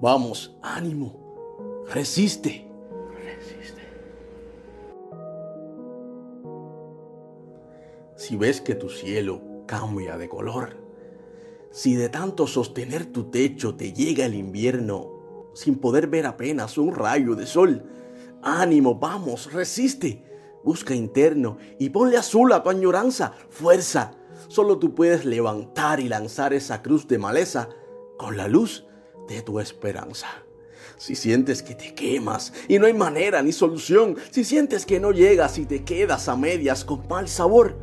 Vamos, ánimo. Resiste. Resiste. Si ves que tu cielo cambia de color, si de tanto sostener tu techo te llega el invierno sin poder ver apenas un rayo de sol, ánimo, vamos, resiste. Busca interno y ponle azul a tu añoranza, fuerza. Solo tú puedes levantar y lanzar esa cruz de maleza con la luz de tu esperanza. Si sientes que te quemas y no hay manera ni solución, si sientes que no llegas y te quedas a medias con mal sabor,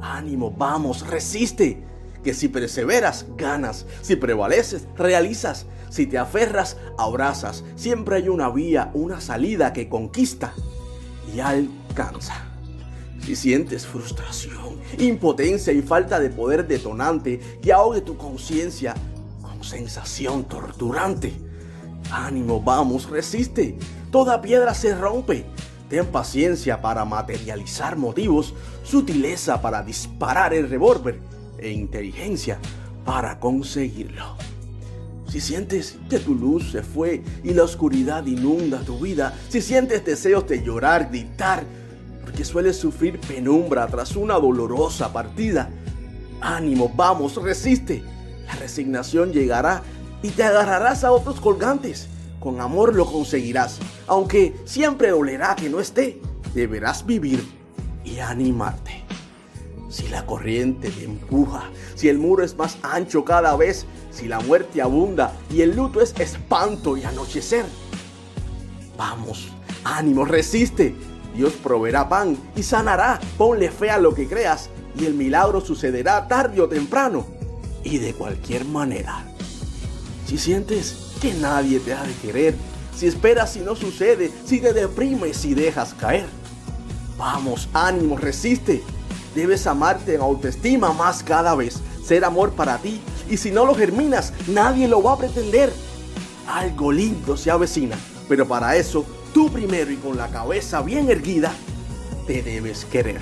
ánimo, vamos, resiste. Que si perseveras, ganas. Si prevaleces, realizas. Si te aferras, abrazas. Siempre hay una vía, una salida que conquista y alcanza. Si sientes frustración, impotencia y falta de poder detonante que ahogue tu conciencia, sensación torturante. Ánimo, vamos, resiste. Toda piedra se rompe. Ten paciencia para materializar motivos, sutileza para disparar el revólver e inteligencia para conseguirlo. Si sientes que tu luz se fue y la oscuridad inunda tu vida, si sientes deseos de llorar, gritar, porque sueles sufrir penumbra tras una dolorosa partida, ánimo, vamos, resiste la resignación llegará y te agarrarás a otros colgantes. Con amor lo conseguirás, aunque siempre dolerá que no esté. Deberás vivir y animarte. Si la corriente te empuja, si el muro es más ancho cada vez, si la muerte abunda y el luto es espanto y anochecer. Vamos, ánimo, resiste. Dios proveerá pan y sanará. Ponle fe a lo que creas y el milagro sucederá tarde o temprano y de cualquier manera. Si sientes que nadie te ha de querer, si esperas y no sucede, si te deprimes y dejas caer. Vamos, ánimo, resiste. Debes amarte en autoestima más cada vez, ser amor para ti. Y si no lo germinas, nadie lo va a pretender. Algo lindo se avecina, pero para eso, tú primero y con la cabeza bien erguida, te debes querer.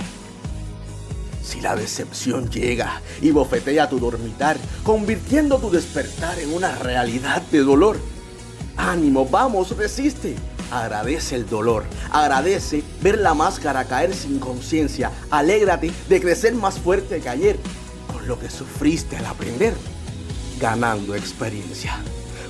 Si la decepción llega y bofetea tu dormitar, convirtiendo tu despertar en una realidad de dolor. Ánimo, vamos, resiste. Agradece el dolor, agradece ver la máscara caer sin conciencia, alégrate de crecer más fuerte que ayer, con lo que sufriste al aprender, ganando experiencia.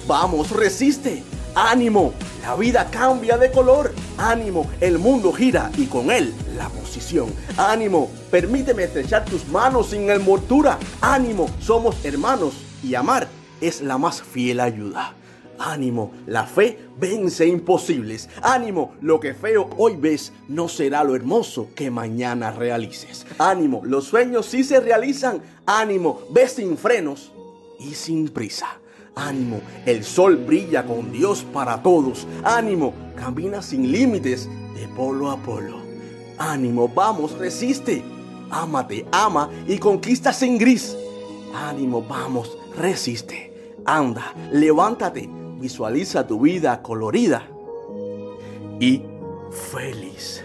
Vamos, resiste, ánimo, la vida cambia de color, ánimo, el mundo gira y con él la posición. Ánimo, permíteme estrechar tus manos sin envoltura. Ánimo, somos hermanos y amar es la más fiel ayuda. Ánimo, la fe vence imposibles. Ánimo, lo que feo hoy ves no será lo hermoso que mañana realices. Ánimo, los sueños sí se realizan. Ánimo, ves sin frenos y sin prisa. Ánimo, el sol brilla con Dios para todos. Ánimo, camina sin límites de polo a polo. Ánimo, vamos, resiste. Ámate, ama y conquista sin gris. Ánimo, vamos, resiste. Anda, levántate, visualiza tu vida colorida y feliz.